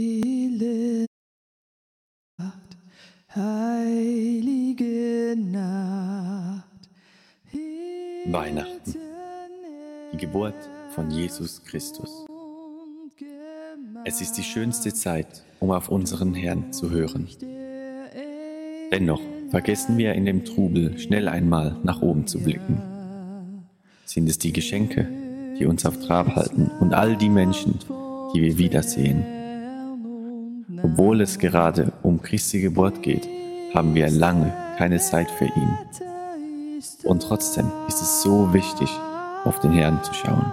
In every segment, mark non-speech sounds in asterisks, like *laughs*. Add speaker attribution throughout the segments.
Speaker 1: Stille Nacht, heilige Nacht.
Speaker 2: Weihnachten, die Geburt von Jesus Christus. Es ist die schönste Zeit, um auf unseren Herrn zu hören. Dennoch vergessen wir in dem Trubel schnell einmal nach oben zu blicken. Sind es die Geschenke, die uns auf Trab halten und all die Menschen, die wir wiedersehen? Obwohl es gerade um Christi Geburt geht, haben wir lange keine Zeit für ihn. Und trotzdem ist es so wichtig, auf den Herrn zu schauen.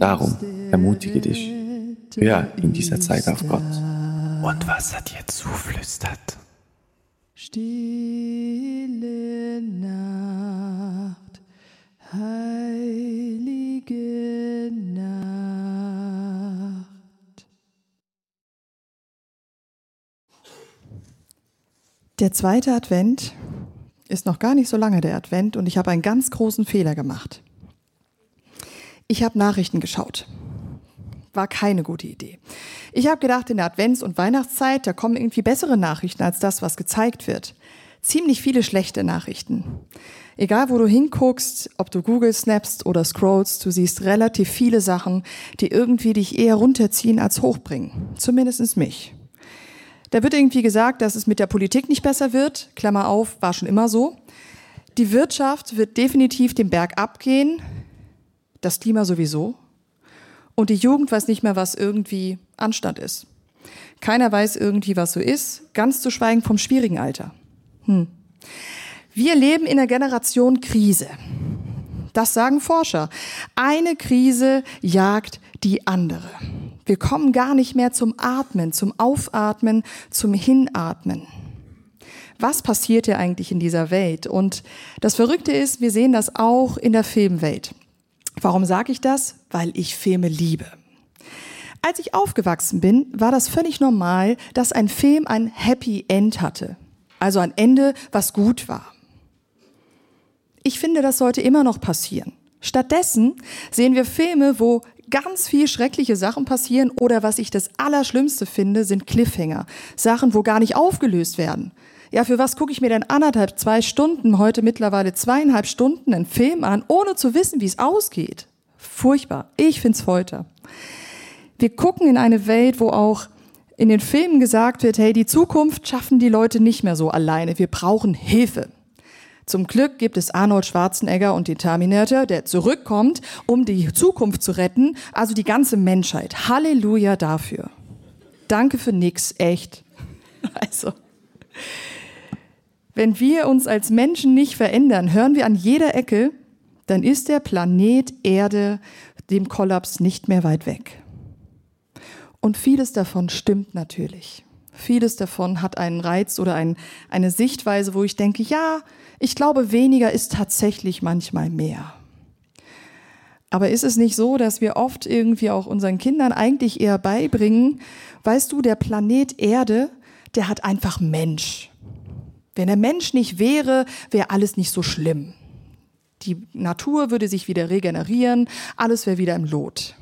Speaker 2: Darum ermutige dich, hör in dieser Zeit auf Gott. Und was er dir zuflüstert.
Speaker 1: Stille Nacht, heilige Nacht. Der zweite Advent ist noch gar nicht so lange der Advent und ich habe einen ganz großen Fehler gemacht. Ich habe Nachrichten geschaut. War keine gute Idee. Ich habe gedacht, in der Advents- und Weihnachtszeit, da kommen irgendwie bessere Nachrichten als das, was gezeigt wird. Ziemlich viele schlechte Nachrichten. Egal, wo du hinguckst, ob du Google snappst oder scrollst, du siehst relativ viele Sachen, die irgendwie dich eher runterziehen als hochbringen. Zumindest mich. Da wird irgendwie gesagt, dass es mit der Politik nicht besser wird. Klammer auf, war schon immer so. Die Wirtschaft wird definitiv den Berg abgehen. Das Klima sowieso. Und die Jugend weiß nicht mehr, was irgendwie Anstand ist. Keiner weiß irgendwie, was so ist, ganz zu schweigen vom schwierigen Alter. Hm. Wir leben in einer Generation Krise. Das sagen Forscher. Eine Krise jagt die andere. Wir kommen gar nicht mehr zum Atmen, zum Aufatmen, zum Hinatmen. Was passiert hier eigentlich in dieser Welt? Und das Verrückte ist, wir sehen das auch in der Filmwelt. Warum sage ich das? Weil ich Filme liebe. Als ich aufgewachsen bin, war das völlig normal, dass ein Film ein Happy End hatte. Also ein Ende, was gut war. Ich finde, das sollte immer noch passieren. Stattdessen sehen wir Filme, wo ganz viel schreckliche Sachen passieren oder was ich das Allerschlimmste finde, sind Cliffhanger. Sachen, wo gar nicht aufgelöst werden. Ja, für was gucke ich mir denn anderthalb, zwei Stunden, heute mittlerweile zweieinhalb Stunden einen Film an, ohne zu wissen, wie es ausgeht? Furchtbar. Ich find's Folter. Wir gucken in eine Welt, wo auch in den Filmen gesagt wird, hey, die Zukunft schaffen die Leute nicht mehr so alleine. Wir brauchen Hilfe. Zum Glück gibt es Arnold Schwarzenegger und den Terminator, der zurückkommt, um die Zukunft zu retten, also die ganze Menschheit. Halleluja dafür. Danke für nix, echt. *laughs* Also, wenn wir uns als Menschen nicht verändern, hören wir an jeder Ecke, dann ist der Planet Erde dem Kollaps nicht mehr weit weg. Und vieles davon stimmt natürlich. Vieles davon hat einen Reiz oder ein, eine Sichtweise, wo ich denke, ja, ich glaube, weniger ist tatsächlich manchmal mehr. Aber ist es nicht so, dass wir oft irgendwie auch unseren Kindern eigentlich eher beibringen, weißt du, der Planet Erde, der hat einfach Mensch. Wenn der Mensch nicht wäre, wäre alles nicht so schlimm. Die Natur würde sich wieder regenerieren, alles wäre wieder im Lot.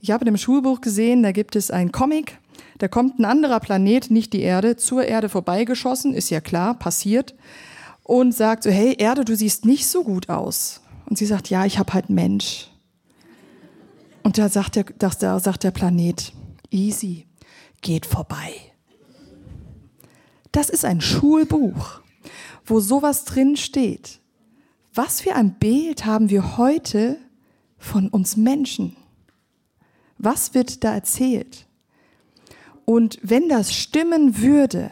Speaker 1: Ich habe in einem Schulbuch gesehen, da gibt es einen Comic, da kommt ein anderer Planet, nicht die Erde, zur Erde vorbeigeschossen, ist ja klar, passiert, und sagt so, hey Erde, du siehst nicht so gut aus. Und sie sagt, ja, ich habe halt Mensch. Und da sagt der, da sagt der Planet, easy, geht vorbei. Das ist ein Schulbuch, wo sowas drin steht. Was für ein Bild haben wir heute von uns Menschen? Was wird da erzählt? Und wenn das stimmen würde,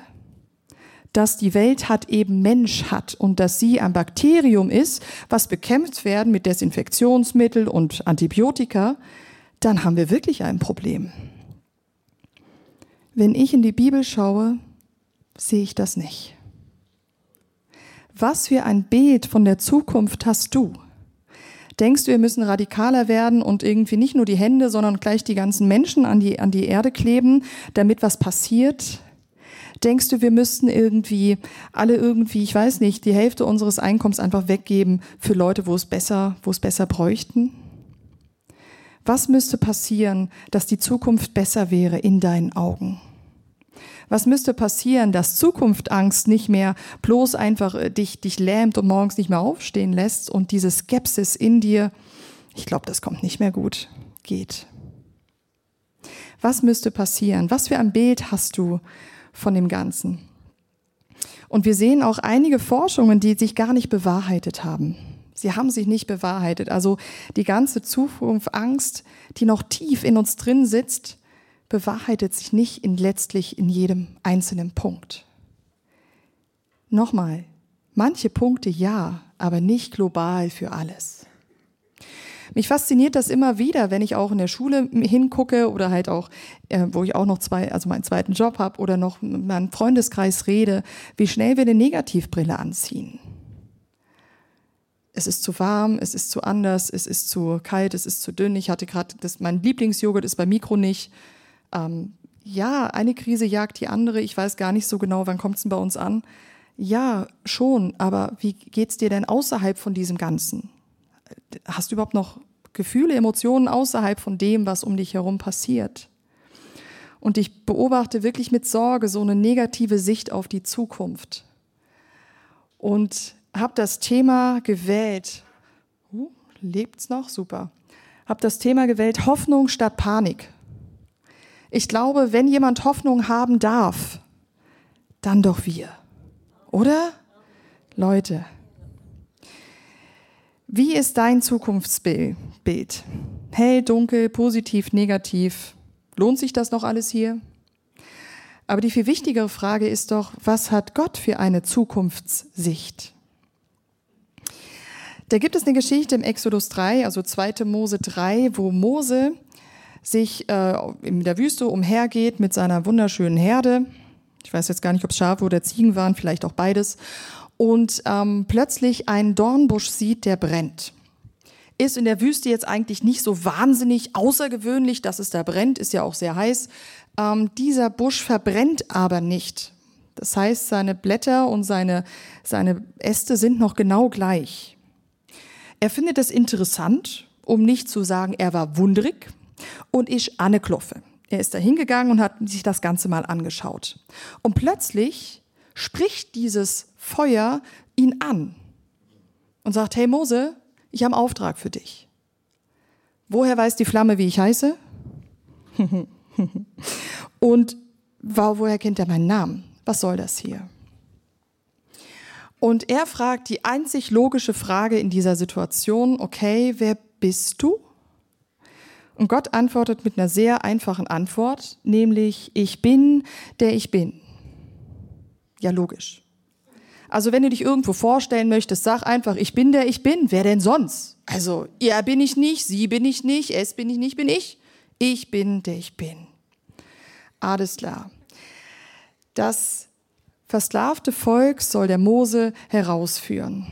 Speaker 1: dass die Welt hat eben Mensch hat und dass sie ein Bakterium ist, was bekämpft werden mit Desinfektionsmittel und Antibiotika, dann haben wir wirklich ein Problem. Wenn ich in die Bibel schaue, sehe ich das nicht. Was für ein Bild von der Zukunft hast du? Denkst du, wir müssen radikaler werden und irgendwie nicht nur die Hände, sondern gleich die ganzen Menschen an die, an die Erde kleben, damit was passiert? Denkst du, wir müssten irgendwie alle irgendwie, ich weiß nicht, die Hälfte unseres Einkommens einfach weggeben für Leute, wo es besser, wo es besser bräuchten? Was müsste passieren, dass die Zukunft besser wäre in deinen Augen? Was müsste passieren, dass Zukunftangst nicht mehr bloß einfach äh, dich, dich lähmt und morgens nicht mehr aufstehen lässt und diese Skepsis in dir, ich glaube, das kommt nicht mehr gut, geht? Was müsste passieren? Was für ein Bild hast du von dem Ganzen? Und wir sehen auch einige Forschungen, die sich gar nicht bewahrheitet haben. Sie haben sich nicht bewahrheitet. Also die ganze Zukunftsangst, die noch tief in uns drin sitzt, bewahrheitet sich nicht in letztlich in jedem einzelnen Punkt. Nochmal, manche Punkte ja, aber nicht global für alles. Mich fasziniert das immer wieder, wenn ich auch in der Schule hingucke oder halt auch, äh, wo ich auch noch zwei, also meinen zweiten Job habe oder noch mit meinem Freundeskreis rede, wie schnell wir eine Negativbrille anziehen. Es ist zu warm, es ist zu anders, es ist zu kalt, es ist zu dünn. Ich hatte gerade, mein Lieblingsjoghurt ist bei Mikro nicht ähm, ja, eine Krise jagt die andere. Ich weiß gar nicht so genau, wann kommt es denn bei uns an. Ja, schon, aber wie geht es dir denn außerhalb von diesem Ganzen? Hast du überhaupt noch Gefühle, Emotionen außerhalb von dem, was um dich herum passiert? Und ich beobachte wirklich mit Sorge so eine negative Sicht auf die Zukunft. Und habe das Thema gewählt. Uh, lebt's noch? Super. Habe das Thema gewählt Hoffnung statt Panik. Ich glaube, wenn jemand Hoffnung haben darf, dann doch wir. Oder? Leute, wie ist dein Zukunftsbild? Hell, dunkel, positiv, negativ? Lohnt sich das noch alles hier? Aber die viel wichtigere Frage ist doch, was hat Gott für eine Zukunftssicht? Da gibt es eine Geschichte im Exodus 3, also 2. Mose 3, wo Mose sich äh, in der Wüste umhergeht mit seiner wunderschönen Herde. Ich weiß jetzt gar nicht, ob es Schafe oder Ziegen waren, vielleicht auch beides. Und ähm, plötzlich einen Dornbusch sieht, der brennt. Ist in der Wüste jetzt eigentlich nicht so wahnsinnig außergewöhnlich, dass es da brennt, ist ja auch sehr heiß. Ähm, dieser Busch verbrennt aber nicht. Das heißt, seine Blätter und seine, seine Äste sind noch genau gleich. Er findet es interessant, um nicht zu sagen, er war wundrig, und ich Anne Kloffe. Er ist da hingegangen und hat sich das Ganze mal angeschaut. Und plötzlich spricht dieses Feuer ihn an und sagt, hey Mose, ich habe einen Auftrag für dich. Woher weiß die Flamme, wie ich heiße? *laughs* und woher kennt er meinen Namen? Was soll das hier? Und er fragt die einzig logische Frage in dieser Situation, okay, wer bist du? Und Gott antwortet mit einer sehr einfachen Antwort, nämlich ich bin, der ich bin. Ja, logisch. Also wenn du dich irgendwo vorstellen möchtest, sag einfach, ich bin der ich bin. Wer denn sonst? Also, er bin ich nicht, sie bin ich nicht, es bin ich nicht, bin ich. Ich bin der ich bin. Alles klar. Das versklavte Volk soll der Mose herausführen.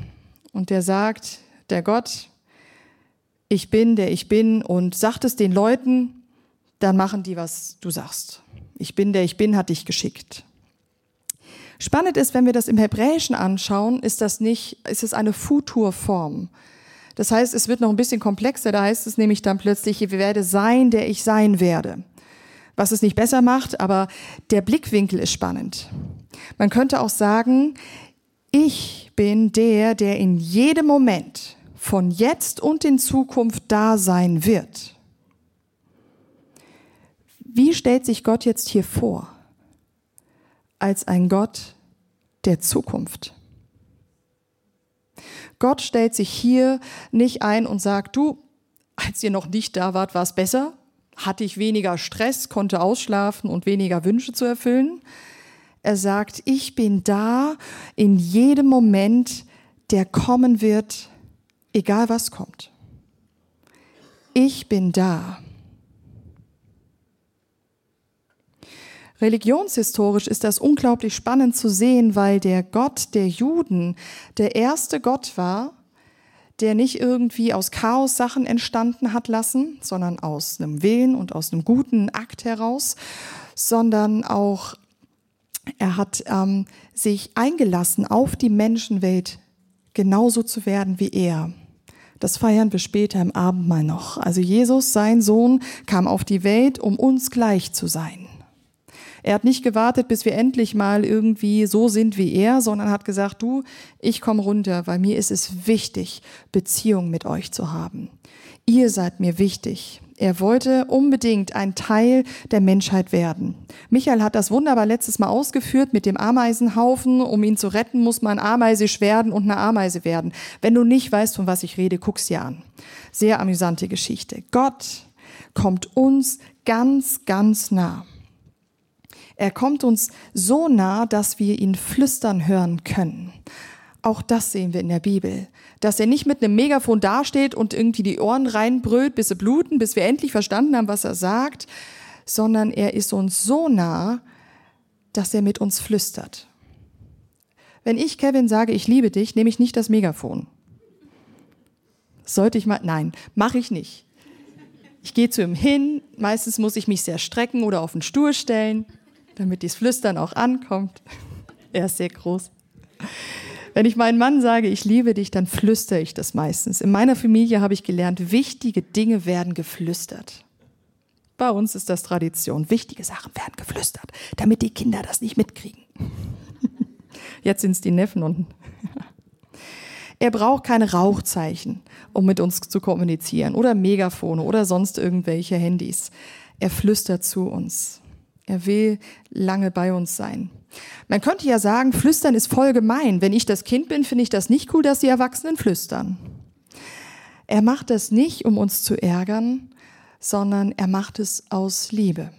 Speaker 1: Und der sagt, der Gott, ich bin, der ich bin und sagt es den Leuten, dann machen die, was du sagst. Ich bin, der ich bin, hat dich geschickt. Spannend ist, wenn wir das im Hebräischen anschauen, ist das nicht, ist es eine Futurform. Das heißt, es wird noch ein bisschen komplexer. Da heißt es nämlich dann plötzlich, ich werde sein, der ich sein werde. Was es nicht besser macht, aber der Blickwinkel ist spannend. Man könnte auch sagen, ich bin der, der in jedem Moment von jetzt und in Zukunft da sein wird. Wie stellt sich Gott jetzt hier vor? Als ein Gott der Zukunft. Gott stellt sich hier nicht ein und sagt, du, als ihr noch nicht da wart, war es besser, hatte ich weniger Stress, konnte ausschlafen und weniger Wünsche zu erfüllen. Er sagt, ich bin da in jedem Moment, der kommen wird, egal was kommt. Ich bin da. Religionshistorisch ist das unglaublich spannend zu sehen, weil der Gott der Juden der erste Gott war, der nicht irgendwie aus Chaos Sachen entstanden hat lassen, sondern aus einem Willen und aus einem guten Akt heraus, sondern auch er hat ähm, sich eingelassen, auf die Menschenwelt genauso zu werden wie er Das feiern wir später im Abendmahl noch. Also Jesus, sein Sohn, kam auf die Welt, um uns gleich zu sein. Er hat nicht gewartet, bis wir endlich mal irgendwie so sind wie er, sondern hat gesagt, du, ich komme runter, weil mir ist es wichtig, Beziehung mit euch zu haben. Ihr seid mir wichtig. Er wollte unbedingt ein Teil der Menschheit werden. Michael hat das wunderbar letztes Mal ausgeführt mit dem Ameisenhaufen. Um ihn zu retten, muss man ameisisch werden und eine Ameise werden. Wenn du nicht weißt, von was ich rede, guck's dir an. Sehr amüsante Geschichte. Gott kommt uns ganz, ganz nah. Er kommt uns so nah, dass wir ihn flüstern hören können. Auch das sehen wir in der Bibel. Dass er nicht mit einem Megafon dasteht und irgendwie die Ohren reinbrüllt, bis sie bluten, bis wir endlich verstanden haben, was er sagt, sondern er ist uns so nah, dass er mit uns flüstert. Wenn ich Kevin sage, ich liebe dich, nehme ich nicht das Megafon. Sollte ich mal, nein, mache ich nicht. Ich gehe zu ihm hin, meistens muss ich mich sehr strecken oder auf den Stuhl stellen, damit das Flüstern auch ankommt. *laughs* Er ist sehr groß. Wenn ich meinem Mann sage, ich liebe dich, dann flüstere ich das meistens. In meiner Familie habe ich gelernt, wichtige Dinge werden geflüstert. Bei uns ist das Tradition. Wichtige Sachen werden geflüstert, damit die Kinder das nicht mitkriegen. *laughs* Jetzt sind es die Neffen und *laughs* er braucht keine Rauchzeichen, um mit uns zu kommunizieren oder Megafone oder sonst irgendwelche Handys. Er flüstert zu uns. Er will lange bei uns sein. Man könnte ja sagen, flüstern ist voll gemein. Wenn ich das Kind bin, finde ich das nicht cool, dass die Erwachsenen flüstern. Er macht das nicht, um uns zu ärgern, sondern er macht es aus Liebe.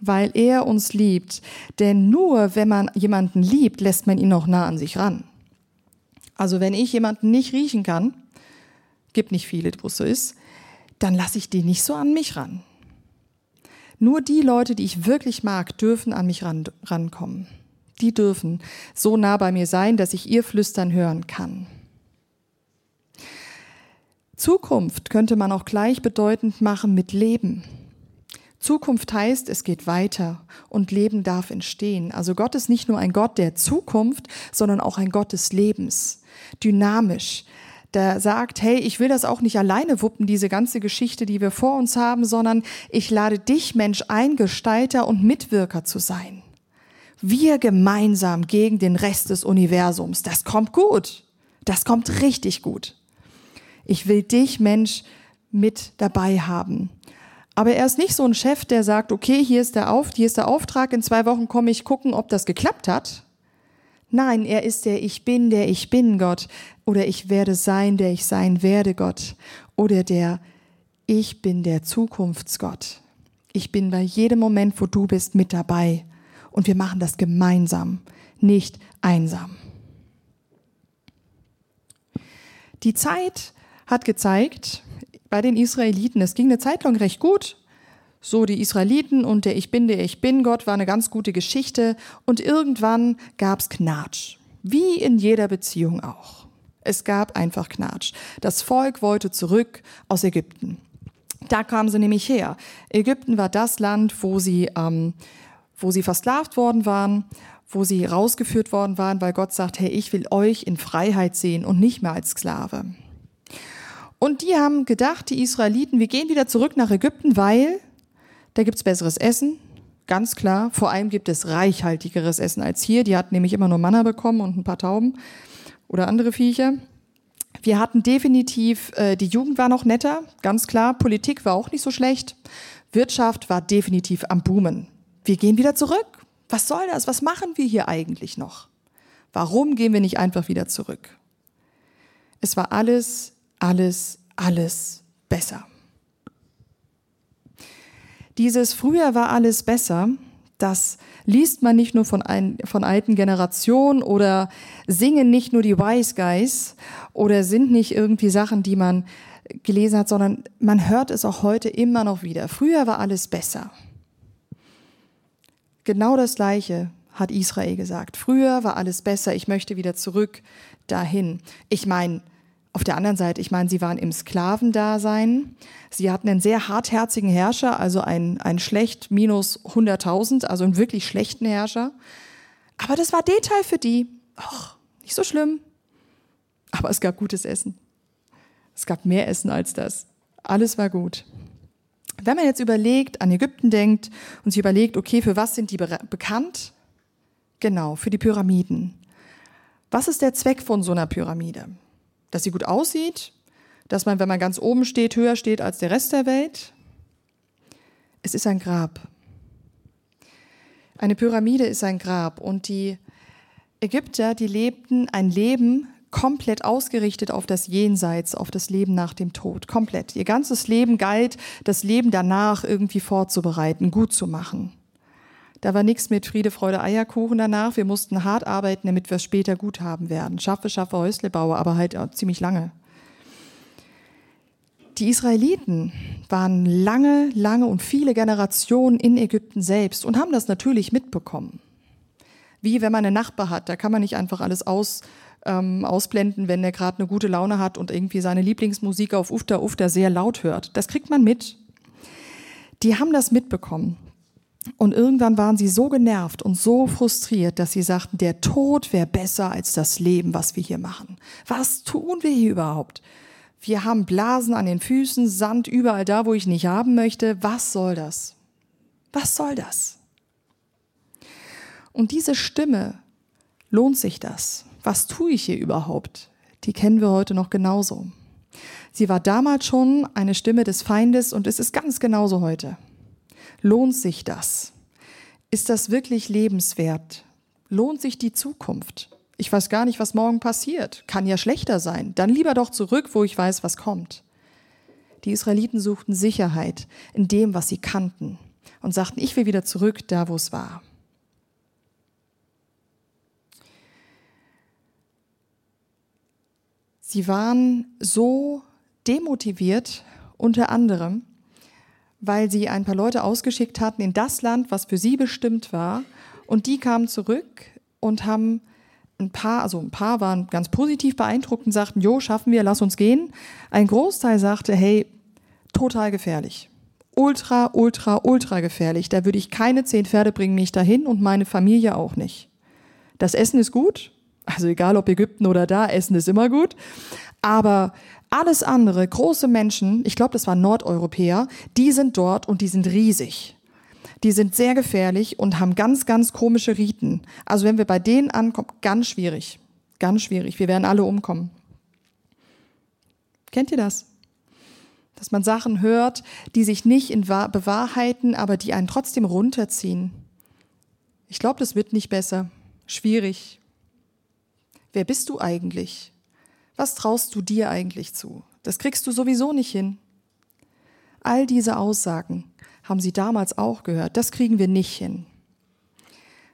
Speaker 1: Weil er uns liebt. Denn nur wenn man jemanden liebt, lässt man ihn auch nah an sich ran. Also wenn ich jemanden nicht riechen kann, gibt nicht viele, wo es so ist, dann lasse ich die nicht so an mich ran. Nur die Leute, die ich wirklich mag, dürfen an mich ran, rankommen. Die dürfen so nah bei mir sein, dass ich ihr Flüstern hören kann. Zukunft könnte man auch gleichbedeutend machen mit Leben. Zukunft heißt, es geht weiter und Leben darf entstehen. Also Gott ist nicht nur ein Gott der Zukunft, sondern auch ein Gott des Lebens. Dynamisch, der sagt, hey, ich will das auch nicht alleine wuppen, diese ganze Geschichte, die wir vor uns haben, sondern ich lade dich, Mensch, ein, Gestalter und Mitwirker zu sein. Wir gemeinsam gegen den Rest des Universums. Das kommt gut. Das kommt richtig gut. Ich will dich, Mensch, mit dabei haben. Aber er ist nicht so ein Chef, der sagt, okay, hier ist der Auf, hier ist der Auftrag, in zwei Wochen komme ich gucken, ob das geklappt hat, Nein, er ist der Ich bin, der ich bin Gott. Oder ich werde sein, der ich sein werde Gott. Oder der Ich bin der Zukunftsgott. Ich bin bei jedem Moment, wo du bist, mit dabei. Und wir machen das gemeinsam, nicht einsam. Die Zeit hat gezeigt, bei den Israeliten, es ging eine Zeit lang recht gut, so die Israeliten und der Ich bin, der Ich bin Gott war eine ganz gute Geschichte und irgendwann gab's Knatsch. Wie in jeder Beziehung auch. Es gab einfach Knatsch. Das Volk wollte zurück aus Ägypten. Da kamen sie nämlich her. Ägypten war das Land, wo sie, ähm, wo sie versklavt worden waren, wo sie rausgeführt worden waren, weil Gott sagt, hey, ich will euch in Freiheit sehen und nicht mehr als Sklave. Und die haben gedacht, die Israeliten, wir gehen wieder zurück nach Ägypten, weil da gibt's besseres Essen, ganz klar. Vor allem gibt es reichhaltigeres Essen als hier. Die hatten nämlich immer nur Manna bekommen und ein paar Tauben oder andere Viecher. Wir hatten definitiv, äh, die Jugend war noch netter, ganz klar. Politik war auch nicht so schlecht. Wirtschaft war definitiv am Boomen. Wir gehen wieder zurück. Was soll das? Was machen wir hier eigentlich noch? Warum gehen wir nicht einfach wieder zurück? Es war alles, alles, alles besser. Dieses früher war alles besser, das liest man nicht nur von, ein, von alten Generationen oder singen nicht nur die Wise Guys oder sind nicht irgendwie Sachen, die man gelesen hat, sondern man hört es auch heute immer noch wieder. Früher war alles besser. Genau das Gleiche hat Israel gesagt. Früher war alles besser, ich möchte wieder zurück dahin. Ich meine, auf der anderen Seite, ich meine, sie waren im Sklavendasein. Sie hatten einen sehr hartherzigen Herrscher, also ein, ein schlecht minus 100.000, also einen wirklich schlechten Herrscher. Aber das war Detail für die. Ach, nicht so schlimm. Aber es gab gutes Essen. Es gab mehr Essen als das. Alles war gut. Wenn man jetzt überlegt, an Ägypten denkt und sich überlegt, okay, für was sind die bekannt? Genau, für die Pyramiden. Was ist der Zweck von so einer Pyramide? Dass sie gut aussieht? Dass man, wenn man ganz oben steht, höher steht als der Rest der Welt? Es ist ein Grab. Eine Pyramide ist ein Grab und die Ägypter, die lebten ein Leben komplett ausgerichtet auf das Jenseits, auf das Leben nach dem Tod. Komplett. Ihr ganzes Leben galt, das Leben danach irgendwie vorzubereiten, gut zu machen. Da war nichts mit Friede, Freude, Eierkuchen danach. Wir mussten hart arbeiten, damit wir es später gut haben werden. Schaffe, schaffe, Häusle baue, aber halt ziemlich lange. Die Israeliten waren lange, lange und viele Generationen in Ägypten selbst und haben das natürlich mitbekommen. Wie wenn man einen Nachbar hat, da kann man nicht einfach alles aus, ähm, ausblenden, wenn der gerade eine gute Laune hat und irgendwie seine Lieblingsmusik auf Ufter Ufter sehr laut hört. Das kriegt man mit. Die haben das mitbekommen. Und irgendwann waren sie so genervt und so frustriert, dass sie sagten, der Tod wäre besser als das Leben, was wir hier machen. Was tun wir hier überhaupt? Wir haben Blasen an den Füßen, Sand überall da, wo ich nicht haben möchte. Was soll das? Was soll das? Und diese Stimme, lohnt sich das? Was tue ich hier überhaupt? Die kennen wir heute noch genauso. Sie war damals schon eine Stimme des Feindes und es ist ganz genauso heute. Lohnt sich das? Ist das wirklich lebenswert? Lohnt sich die Zukunft? Ich weiß gar nicht, was morgen passiert. Kann ja schlechter sein. Dann lieber doch zurück, wo ich weiß, was kommt. Die Israeliten suchten Sicherheit in dem, was sie kannten und sagten, ich will wieder zurück da, wo es war. Sie waren so demotiviert, unter anderem, weil sie ein paar Leute ausgeschickt hatten in das Land, was für sie bestimmt war, und die kamen zurück und haben ein paar, also ein paar waren ganz positiv beeindruckt und sagten, jo, schaffen wir, lass uns gehen. Ein Großteil sagte, hey, total gefährlich. Ultra, ultra, ultra gefährlich. Da würde ich keine zehn Pferde bringen mich dahin und meine Familie auch nicht. Das Essen ist gut, also egal ob Ägypten oder da, Essen ist immer gut. Aber alles andere, große Menschen, ich glaube, das waren Nordeuropäer, die sind dort und die sind riesig die sind sehr gefährlich und haben ganz, ganz komische Riten. Also wenn wir bei denen ankommen, ganz schwierig. Ganz schwierig. Wir werden alle umkommen. Kennt ihr das? Dass man Sachen hört, die sich nicht in bewahrheiten, aber die einen trotzdem runterziehen. Ich glaube, das wird nicht besser. Schwierig. Wer bist du eigentlich? Was traust du dir eigentlich zu? Das kriegst du sowieso nicht hin. All diese Aussagen haben sie damals auch gehört. Das kriegen wir nicht hin.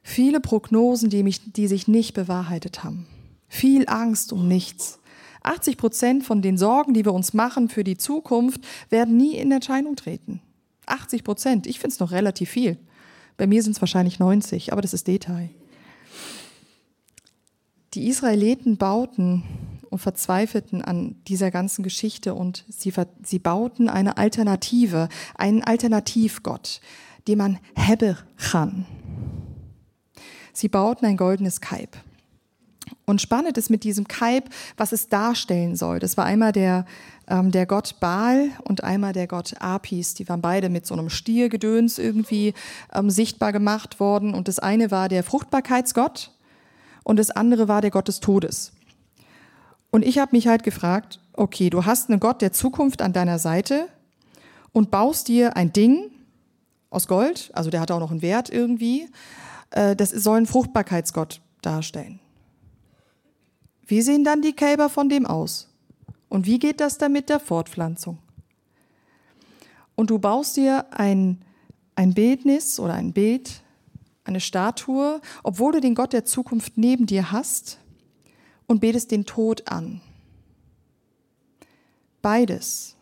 Speaker 1: Viele Prognosen, die, mich, die sich nicht bewahrheitet haben. Viel Angst um nichts. 80 Prozent von den Sorgen, die wir uns machen für die Zukunft, werden nie in Erscheinung treten. 80 Prozent. Ich finde es noch relativ viel. Bei mir sind es wahrscheinlich 90, aber das ist Detail. Die Israeliten bauten und verzweifelten an dieser ganzen Geschichte und sie, sie bauten eine Alternative, einen Alternativgott, den man Hebechan. Sie bauten ein goldenes Kalb. Und spannend ist mit diesem Kalb, was es darstellen soll. Das war einmal der, ähm, der Gott Baal und einmal der Gott Apis. Die waren beide mit so einem Stiergedöns irgendwie ähm, sichtbar gemacht worden. Und das eine war der Fruchtbarkeitsgott und das andere war der Gott des Todes. Und ich habe mich halt gefragt, okay, du hast einen Gott der Zukunft an deiner Seite und baust dir ein Ding aus Gold, also der hat auch noch einen Wert irgendwie, äh, das soll einen Fruchtbarkeitsgott darstellen. Wie sehen dann die Kälber von dem aus? Und wie geht das dann mit der Fortpflanzung? Und du baust dir ein, ein Bildnis oder ein Bild, eine Statue, obwohl du den Gott der Zukunft neben dir hast und betest den Tod an. Beides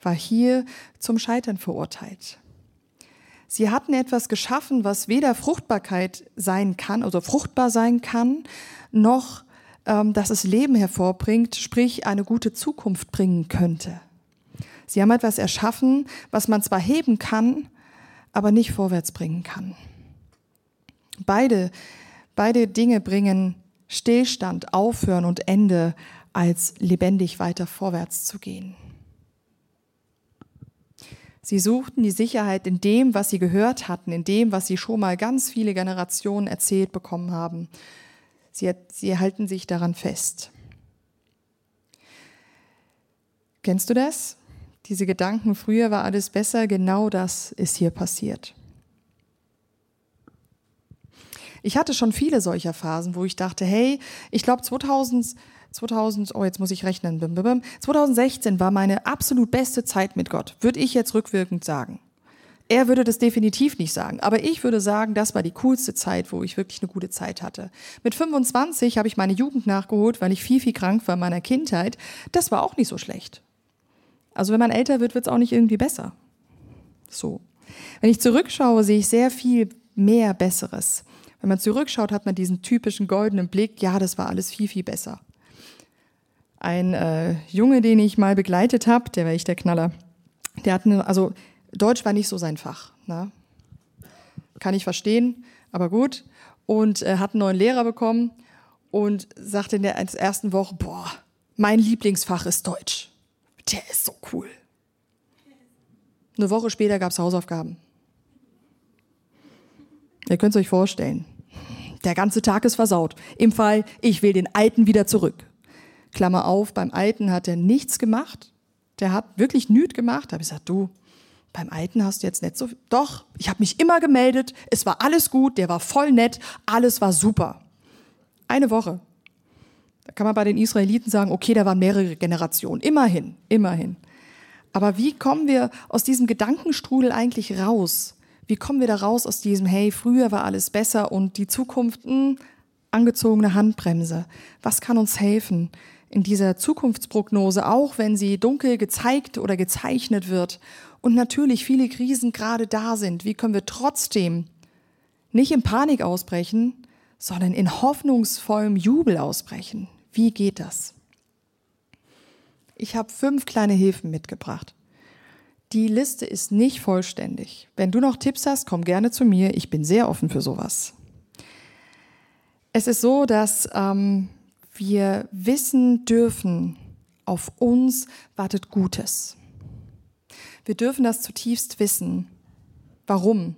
Speaker 1: war hier zum Scheitern verurteilt. Sie hatten etwas geschaffen, was weder Fruchtbarkeit sein kann, also fruchtbar sein kann, noch ähm, dass es Leben hervorbringt, sprich eine gute Zukunft bringen könnte. Sie haben etwas erschaffen, was man zwar heben kann, aber nicht vorwärts bringen kann. Beide, beide Dinge bringen Stillstand, Aufhören und Ende als lebendig weiter vorwärts zu gehen. Sie suchten die Sicherheit in dem, was sie gehört hatten, in dem, was sie schon mal ganz viele Generationen erzählt bekommen haben. Sie, sie halten sich daran fest. Kennst du das? Diese Gedanken, früher war alles besser, genau das ist hier passiert. Ich hatte schon viele solcher Phasen, wo ich dachte, hey, ich glaube 2000, 2000, oh, jetzt muss ich rechnen, 2016 war meine absolut beste Zeit mit Gott, würde ich jetzt rückwirkend sagen. Er würde das definitiv nicht sagen, aber ich würde sagen, das war die coolste Zeit, wo ich wirklich eine gute Zeit hatte. Mit 25 habe ich meine Jugend nachgeholt, weil ich viel, viel krank war in meiner Kindheit. Das war auch nicht so schlecht. Also wenn man älter wird, wird es auch nicht irgendwie besser. So. Wenn ich zurückschaue, sehe ich sehr viel mehr Besseres. Wenn man zurückschaut, hat man diesen typischen goldenen Blick, ja, das war alles viel, viel besser. Ein äh, Junge, den ich mal begleitet habe, der war echt der Knaller. Der hat eine, also Deutsch war nicht so sein Fach. Ne? Kann ich verstehen, aber gut. Und äh, hat einen neuen Lehrer bekommen und sagte in der ersten Woche, boah, mein Lieblingsfach ist Deutsch. Der ist so cool. Eine Woche später gab es Hausaufgaben. Ihr könnt es euch vorstellen. Der ganze Tag ist versaut. Im Fall, ich will den Alten wieder zurück. Klammer auf, beim Alten hat er nichts gemacht. Der hat wirklich nüt gemacht. Da habe ich gesagt, du, beim Alten hast du jetzt nicht so. Doch, ich habe mich immer gemeldet. Es war alles gut. Der war voll nett. Alles war super. Eine Woche. Da kann man bei den Israeliten sagen, okay, da waren mehrere Generationen. Immerhin, immerhin. Aber wie kommen wir aus diesem Gedankenstrudel eigentlich raus? Wie kommen wir da raus aus diesem, hey, früher war alles besser und die Zukunft, mh, hm, angezogene Handbremse? Was kann uns helfen in dieser Zukunftsprognose, auch wenn sie dunkel gezeigt oder gezeichnet wird und natürlich viele Krisen gerade da sind? Wie können wir trotzdem nicht in Panik ausbrechen, sondern in hoffnungsvollem Jubel ausbrechen? Wie geht das? Ich habe fünf kleine Hilfen mitgebracht. Die Liste ist nicht vollständig. Wenn du noch Tipps hast, komm gerne zu mir. Ich bin sehr offen für sowas. Es ist so, dass ähm, wir wissen dürfen, auf uns wartet Gutes. Wir dürfen das zutiefst wissen. Warum?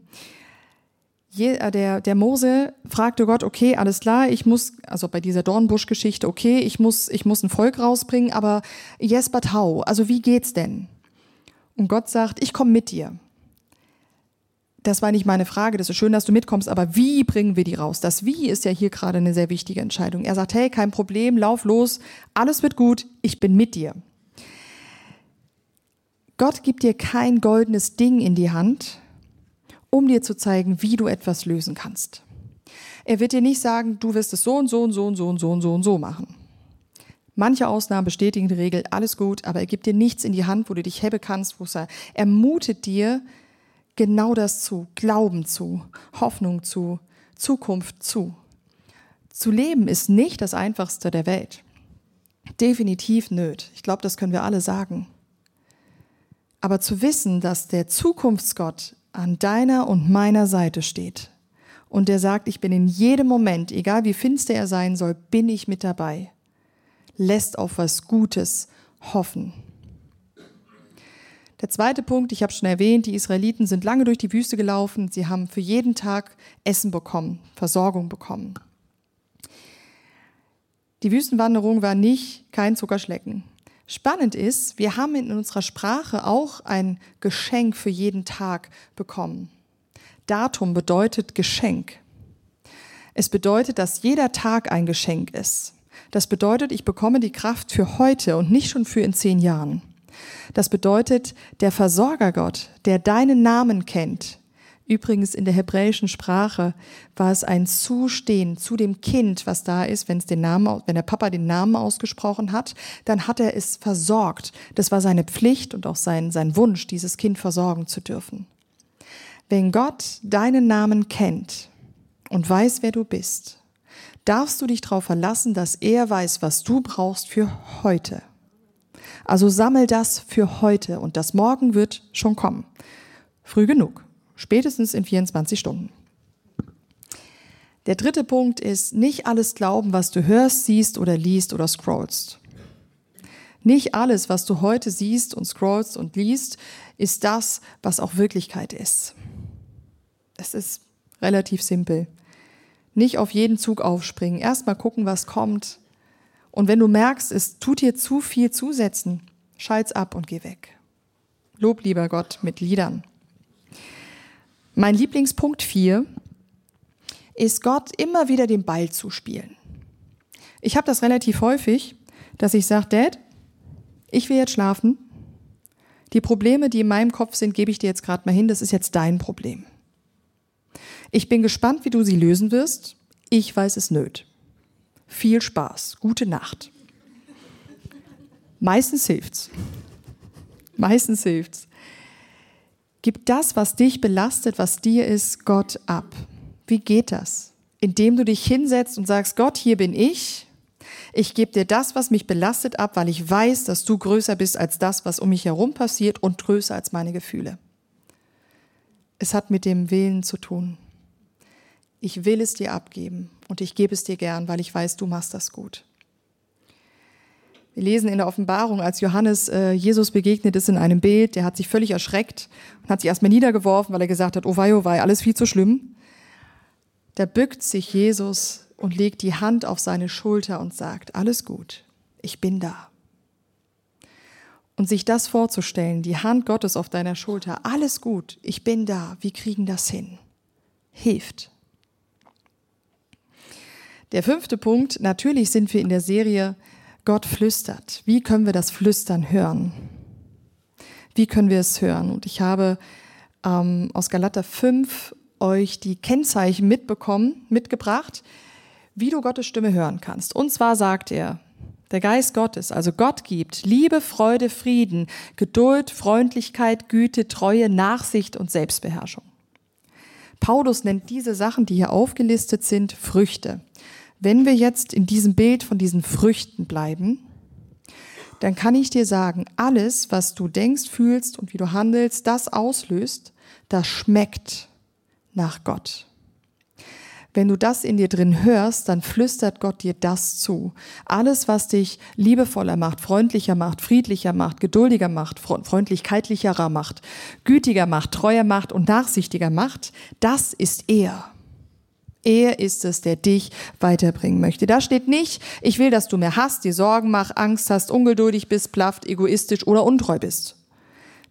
Speaker 1: Je, äh, der, der Mose fragte Gott, okay, alles klar, ich muss, also bei dieser Dornbusch-Geschichte, okay, ich muss, ich muss ein Volk rausbringen, aber yes, but how? Also wie geht's denn? Und Gott sagt, ich komme mit dir. Das war nicht meine Frage, das ist schön, dass du mitkommst, aber wie bringen wir die raus? Das Wie ist ja hier gerade eine sehr wichtige Entscheidung. Er sagt, hey, kein Problem, lauf los, alles wird gut, ich bin mit dir. Gott gibt dir kein goldenes Ding in die Hand, um dir zu zeigen, wie du etwas lösen kannst. Er wird dir nicht sagen, du wirst es so und so und so und so und so und so und so machen. Manche Ausnahmen bestätigen die Regel, alles gut, aber er gibt dir nichts in die Hand, wo du dich hebe kannst, wo er ermutet dir genau das zu, Glauben zu, Hoffnung zu, Zukunft zu. Zu leben ist nicht das einfachste der Welt. Definitiv nöt. Ich glaube, das können wir alle sagen. Aber zu wissen, dass der Zukunftsgott an deiner und meiner Seite steht und der sagt, ich bin in jedem Moment, egal wie finster er sein soll, bin ich mit dabei lässt auf was Gutes hoffen. Der zweite Punkt, ich habe schon erwähnt, die Israeliten sind lange durch die Wüste gelaufen, sie haben für jeden Tag Essen bekommen, Versorgung bekommen. Die Wüstenwanderung war nicht kein Zuckerschlecken. Spannend ist, wir haben in unserer Sprache auch ein Geschenk für jeden Tag bekommen. Datum bedeutet Geschenk. Es bedeutet, dass jeder Tag ein Geschenk ist. Das bedeutet, ich bekomme die Kraft für heute und nicht schon für in zehn Jahren. Das bedeutet, der Versorgergott, der deinen Namen kennt, Übrigens in der hebräischen Sprache war es ein Zustehen zu dem Kind, was da ist, wenn es den Namen, wenn der Papa den Namen ausgesprochen hat, dann hat er es versorgt. Das war seine Pflicht und auch sein, sein Wunsch, dieses Kind versorgen zu dürfen. Wenn Gott deinen Namen kennt und weiß, wer du bist, darfst du dich darauf verlassen, dass er weiß, was du brauchst für heute. Also sammel das für heute und das Morgen wird schon kommen. Früh genug, spätestens in 24 Stunden. Der dritte Punkt ist, nicht alles glauben, was du hörst, siehst oder liest oder scrollst. Nicht alles, was du heute siehst und scrollst und liest, ist das, was auch Wirklichkeit ist. Es ist relativ simpel. Nicht auf jeden Zug aufspringen. Erstmal gucken, was kommt. Und wenn du merkst, es tut dir zu viel zusetzen, schalt's ab und geh weg. Lob lieber Gott mit Liedern. Mein Lieblingspunkt 4 ist Gott immer wieder den Ball zu spielen. Ich habe das relativ häufig, dass ich sage, Dad, ich will jetzt schlafen. Die Probleme, die in meinem Kopf sind, gebe ich dir jetzt gerade mal hin. Das ist jetzt dein Problem. Ich bin gespannt, wie du sie lösen wirst. Ich weiß es nöt. Viel Spaß. Gute Nacht. Meistens hilft's. Meistens hilft's. Gib das, was dich belastet, was dir ist, Gott ab. Wie geht das? Indem du dich hinsetzt und sagst, Gott, hier bin ich. Ich gebe dir das, was mich belastet, ab, weil ich weiß, dass du größer bist als das, was um mich herum passiert und größer als meine Gefühle. Es hat mit dem Willen zu tun. Ich will es dir abgeben und ich gebe es dir gern, weil ich weiß, du machst das gut. Wir lesen in der Offenbarung, als Johannes äh, Jesus begegnet ist in einem Bild, der hat sich völlig erschreckt und hat sich erstmal niedergeworfen, weil er gesagt hat, oh wei, oh wei, alles viel zu schlimm. Da bückt sich Jesus und legt die Hand auf seine Schulter und sagt, alles gut, ich bin da. Und sich das vorzustellen, die Hand Gottes auf deiner Schulter, alles gut, ich bin da, wir kriegen das hin, hilft. Der fünfte Punkt, natürlich sind wir in der Serie Gott flüstert. Wie können wir das Flüstern hören? Wie können wir es hören? Und ich habe ähm, aus Galater 5 euch die Kennzeichen mitbekommen, mitgebracht, wie du Gottes Stimme hören kannst. Und zwar sagt er, der Geist Gottes, also Gott gibt Liebe, Freude, Frieden, Geduld, Freundlichkeit, Güte, Treue, Nachsicht und Selbstbeherrschung. Paulus nennt diese Sachen, die hier aufgelistet sind, Früchte. Wenn wir jetzt in diesem Bild von diesen Früchten bleiben, dann kann ich dir sagen, alles, was du denkst, fühlst und wie du handelst, das auslöst, das schmeckt nach Gott. Wenn du das in dir drin hörst, dann flüstert Gott dir das zu. Alles, was dich liebevoller macht, freundlicher macht, friedlicher macht, geduldiger macht, freundlichkeitlicherer macht, gütiger macht, treuer macht und nachsichtiger macht, das ist er. Er ist es, der dich weiterbringen möchte. Da steht nicht, ich will, dass du mehr hast, dir Sorgen mach, Angst hast, ungeduldig bist, plafft, egoistisch oder untreu bist.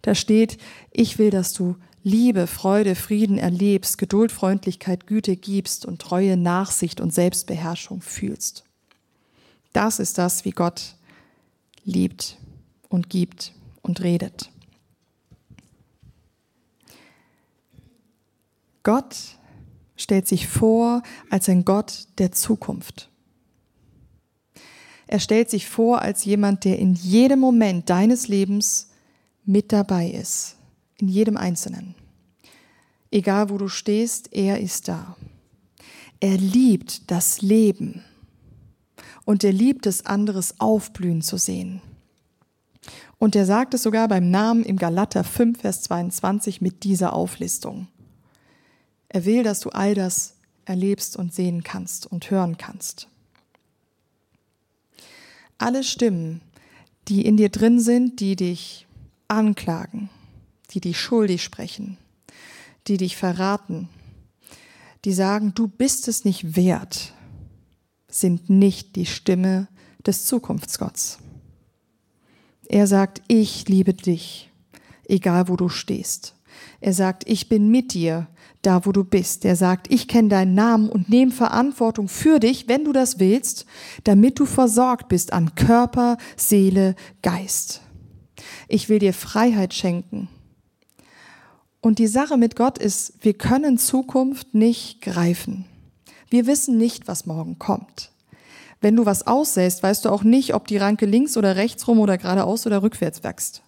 Speaker 1: Da steht, ich will, dass du Liebe, Freude, Frieden erlebst, Geduld, Freundlichkeit, Güte gibst und Treue, Nachsicht und Selbstbeherrschung fühlst. Das ist das, wie Gott liebt und gibt und redet. Gott stellt sich vor als ein Gott der Zukunft. Er stellt sich vor als jemand, der in jedem Moment deines Lebens mit dabei ist in jedem Einzelnen. Egal wo du stehst, er ist da. Er liebt das Leben und er liebt es, anderes aufblühen zu sehen. Und er sagt es sogar beim Namen im Galater 5, Vers 22 mit dieser Auflistung. Er will, dass du all das erlebst und sehen kannst und hören kannst. Alle Stimmen, die in dir drin sind, die dich anklagen, die dich schuldig sprechen, die dich verraten, die sagen, du bist es nicht wert, sind nicht die Stimme des Zukunftsgotts. Er sagt, ich liebe dich, egal wo du stehst. Er sagt, ich bin mit dir, da wo du bist. Er sagt, ich kenne deinen Namen und nehme Verantwortung für dich, wenn du das willst, damit du versorgt bist an Körper, Seele, Geist. Ich will dir Freiheit schenken. Und die Sache mit Gott ist, wir können Zukunft nicht greifen. Wir wissen nicht, was morgen kommt. Wenn du was aussäst, weißt du auch nicht, ob die Ranke links oder rechts rum oder geradeaus oder rückwärts wächst.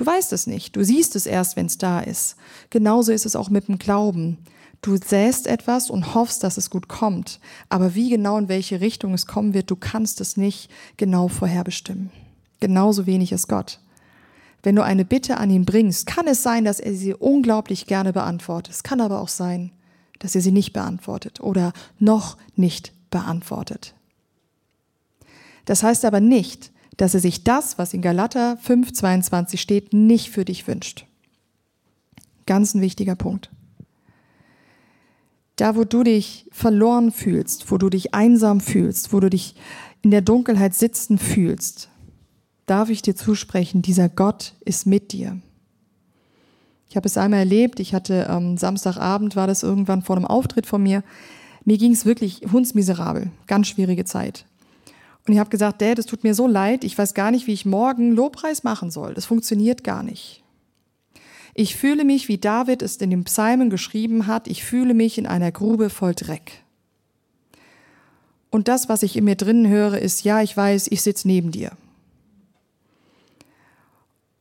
Speaker 1: Du weißt es nicht. Du siehst es erst, wenn es da ist. Genauso ist es auch mit dem Glauben. Du säst etwas und hoffst, dass es gut kommt. Aber wie genau in welche Richtung es kommen wird, du kannst es nicht genau vorherbestimmen. Genauso wenig ist Gott. Wenn du eine Bitte an ihn bringst, kann es sein, dass er sie unglaublich gerne beantwortet. Es kann aber auch sein, dass er sie nicht beantwortet oder noch nicht beantwortet. Das heißt aber nicht, dass er sich das, was in Galater 5,22 steht, nicht für dich wünscht. Ganz ein wichtiger Punkt. Da, wo du dich verloren fühlst, wo du dich einsam fühlst, wo du dich in der Dunkelheit sitzen fühlst, darf ich dir zusprechen, dieser Gott ist mit dir. Ich habe es einmal erlebt, ich hatte ähm, Samstagabend, war das irgendwann vor einem Auftritt von mir, mir ging es wirklich hundsmiserabel, ganz schwierige Zeit. Und ich habe gesagt, Dad, es tut mir so leid, ich weiß gar nicht, wie ich morgen Lobpreis machen soll. Das funktioniert gar nicht. Ich fühle mich, wie David es in den Psalmen geschrieben hat, ich fühle mich in einer Grube voll Dreck. Und das, was ich in mir drinnen höre, ist, ja, ich weiß, ich sitze neben dir.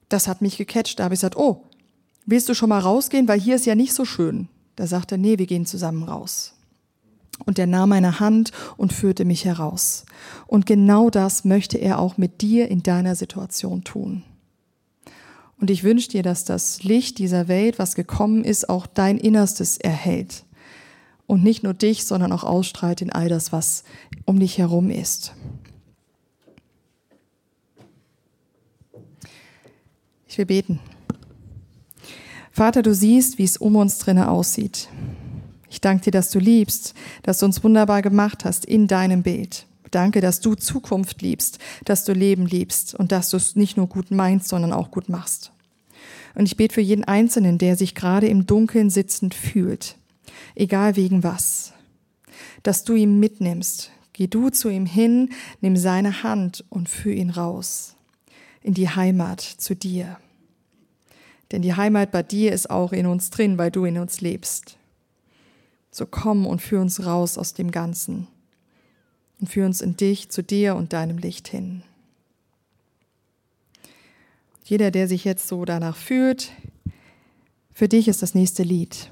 Speaker 1: Das hat mich gecatcht. Da habe ich gesagt, oh, willst du schon mal rausgehen, weil hier ist ja nicht so schön. Da sagte er, nee, wir gehen zusammen raus. Und er nahm meine Hand und führte mich heraus. Und genau das möchte er auch mit dir in deiner Situation tun. Und ich wünsche dir, dass das Licht dieser Welt, was gekommen ist, auch dein Innerstes erhält. Und nicht nur dich, sondern auch ausstrahlt in all das, was um dich herum ist. Ich will beten. Vater, du siehst, wie es um uns drinne aussieht. Ich danke dir, dass du liebst, dass du uns wunderbar gemacht hast in deinem Bild. Danke, dass du Zukunft liebst, dass du Leben liebst und dass du es nicht nur gut meinst, sondern auch gut machst. Und ich bete für jeden Einzelnen, der sich gerade im Dunkeln sitzend fühlt, egal wegen was, dass du ihn mitnimmst. Geh du zu ihm hin, nimm seine Hand und führ ihn raus in die Heimat zu dir. Denn die Heimat bei dir ist auch in uns drin, weil du in uns lebst. So komm und führ uns raus aus dem Ganzen und führ uns in dich, zu dir und deinem Licht hin. Jeder, der sich jetzt so danach fühlt, für dich ist das nächste Lied.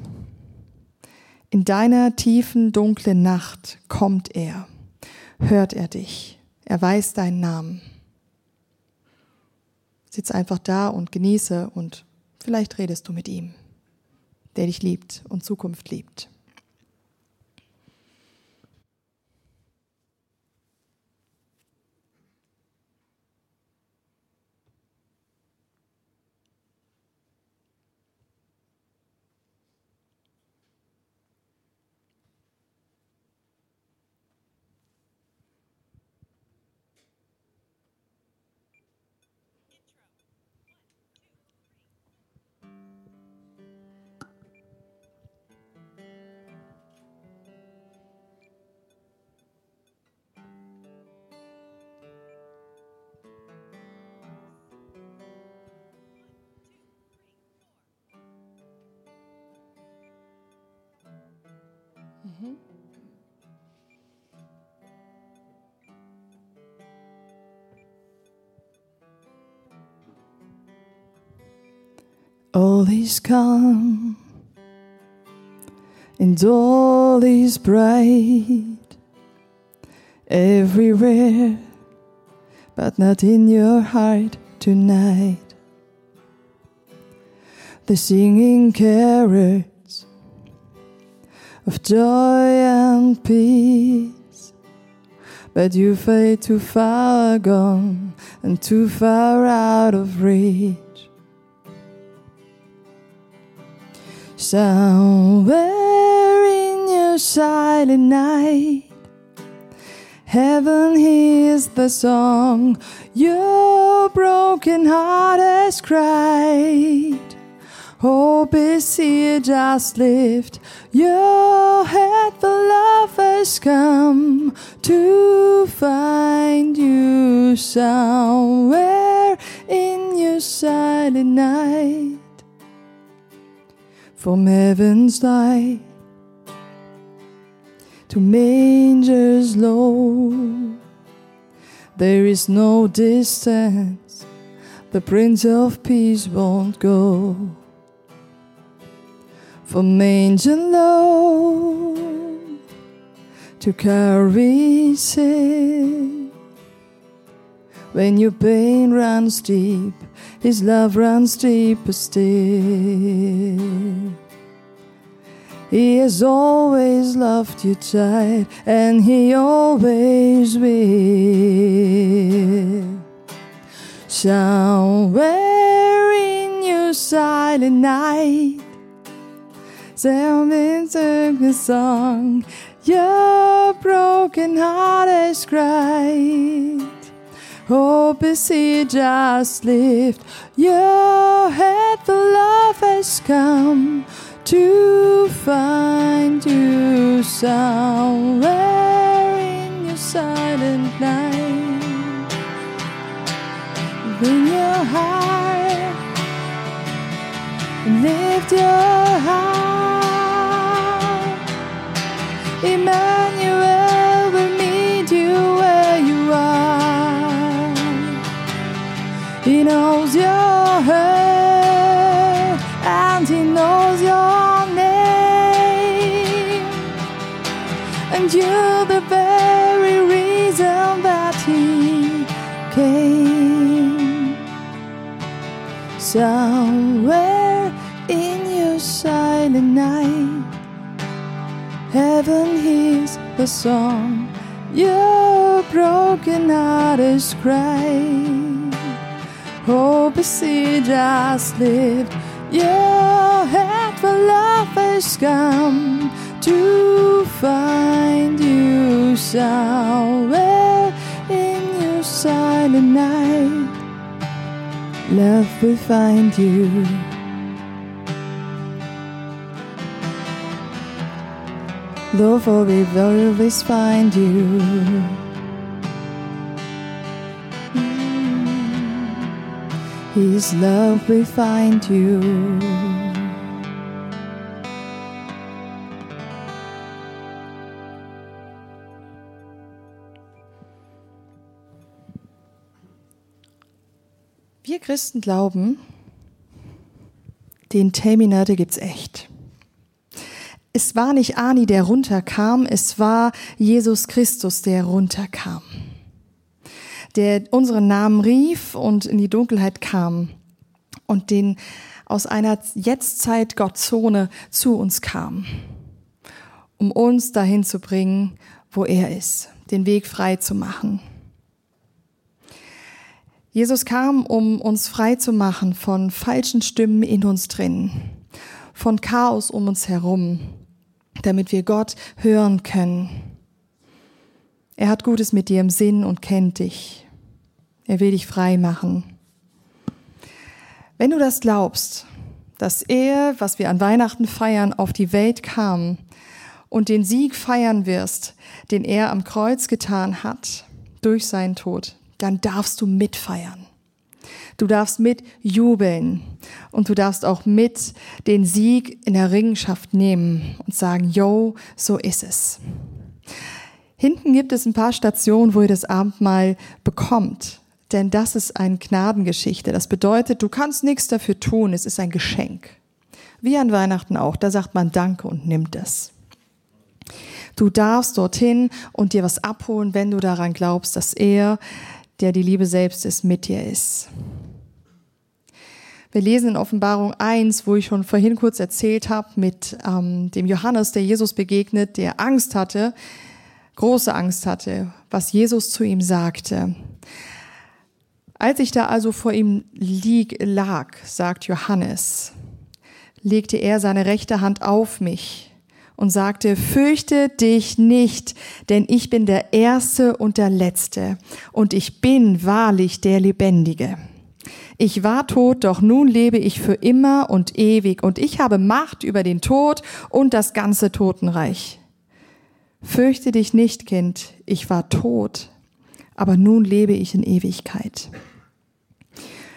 Speaker 1: In deiner tiefen, dunklen Nacht kommt er, hört er dich, er weiß deinen Namen. Sitz einfach da und genieße und vielleicht redest du mit ihm, der dich liebt und Zukunft liebt. Mm-hmm. All is calm and all is bright everywhere, but not in your heart tonight. The singing carrots of joy and peace, but you fade too far gone and too far out of reach. Somewhere in your silent night, heaven hears the song your broken heart has cried. Is here, just lift your head, the lovers come to find you somewhere in your silent night from heaven's light to mangers low. There is no distance, the Prince of Peace won't go. From manger low to carry sin. When your pain runs deep, his love runs deeper still. He has always loved you tight, and He always will. Somewhere in your silent night, something sing a song. Your broken heart has cried. Hope is here, just lift your head, for love has come to find you somewhere in your silent night. Bring your heart lift your heart. The song. Your broken heart is crying. Hope is here, just lift your head, for love has come to find you somewhere in your silent night. Love will find you. Love will always find you. His love will find you. Wir Christen glauben, den Terminator gibt's echt. Es war nicht Ani, der runterkam, es war Jesus Christus, der runterkam der unseren Namen rief und in die Dunkelheit kam und den aus einer Jetztzeit Gottzone zu uns kam, um uns dahin zu bringen, wo er ist, den Weg frei zu machen. Jesus kam, um uns frei zu machen von falschen Stimmen in uns drin, von Chaos um uns herum, damit wir Gott hören können. Er hat Gutes mit dir im Sinn und kennt dich. Er will dich frei machen. Wenn du das glaubst, dass er, was wir an Weihnachten feiern, auf die Welt kam und den Sieg feiern wirst, den er am Kreuz getan hat durch seinen Tod, dann darfst du mitfeiern. Du darfst mit jubeln und du darfst auch mit den Sieg in der Ringenschaft nehmen und sagen, yo, so ist es. Hinten gibt es ein paar Stationen, wo ihr das Abendmahl bekommt. Denn das ist eine Gnadengeschichte. Das bedeutet, du kannst nichts dafür tun. Es ist ein Geschenk. Wie an Weihnachten auch. Da sagt man Danke und nimmt es. Du darfst dorthin und dir was abholen, wenn du daran glaubst, dass er, der die Liebe selbst ist, mit dir ist. Wir lesen in Offenbarung 1, wo ich schon vorhin kurz erzählt habe, mit ähm, dem Johannes, der Jesus begegnet, der Angst hatte, große Angst hatte, was Jesus zu ihm sagte. Als ich da also vor ihm lieg, lag, sagt Johannes, legte er seine rechte Hand auf mich und sagte, fürchte dich nicht, denn ich bin der Erste und der Letzte und ich bin wahrlich der Lebendige. Ich war tot, doch nun lebe ich für immer und ewig und ich habe Macht über den Tod und das ganze Totenreich. Fürchte dich nicht, Kind, ich war tot, aber nun lebe ich in Ewigkeit.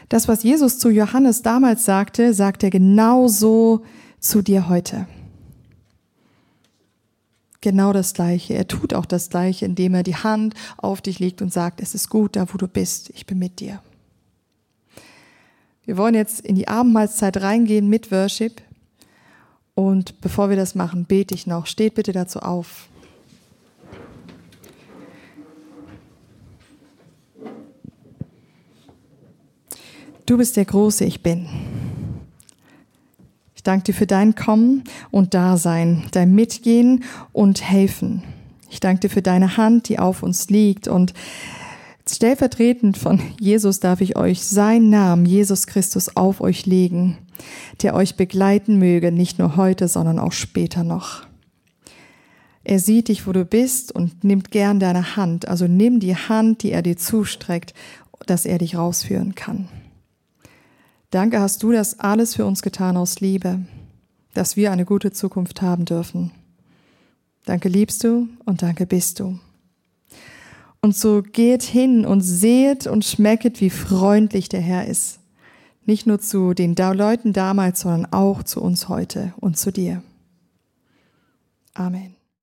Speaker 1: Das, was Jesus zu Johannes damals sagte, sagt er genauso zu dir heute. Genau das Gleiche. Er tut auch das Gleiche, indem er die Hand auf dich legt und sagt, es ist gut da, wo du bist. Ich bin mit dir. Wir wollen jetzt in die Abendmahlzeit reingehen mit Worship. Und bevor wir das machen, bete ich noch. Steht bitte dazu auf. Du bist der große Ich bin. Ich danke dir für dein Kommen und Dasein, dein Mitgehen und Helfen. Ich danke dir für deine Hand, die auf uns liegt und Stellvertretend von Jesus darf ich euch seinen Namen, Jesus Christus, auf euch legen, der euch begleiten möge, nicht nur heute, sondern auch später noch. Er sieht dich, wo du bist und nimmt gern deine Hand. Also nimm die Hand, die er dir zustreckt, dass er dich rausführen kann. Danke hast du das alles für uns getan aus Liebe, dass wir eine gute Zukunft haben dürfen. Danke liebst du und danke bist du. Und so geht hin und seht und schmecket, wie freundlich der Herr ist. Nicht nur zu den Leuten damals, sondern auch zu uns heute und zu dir. Amen.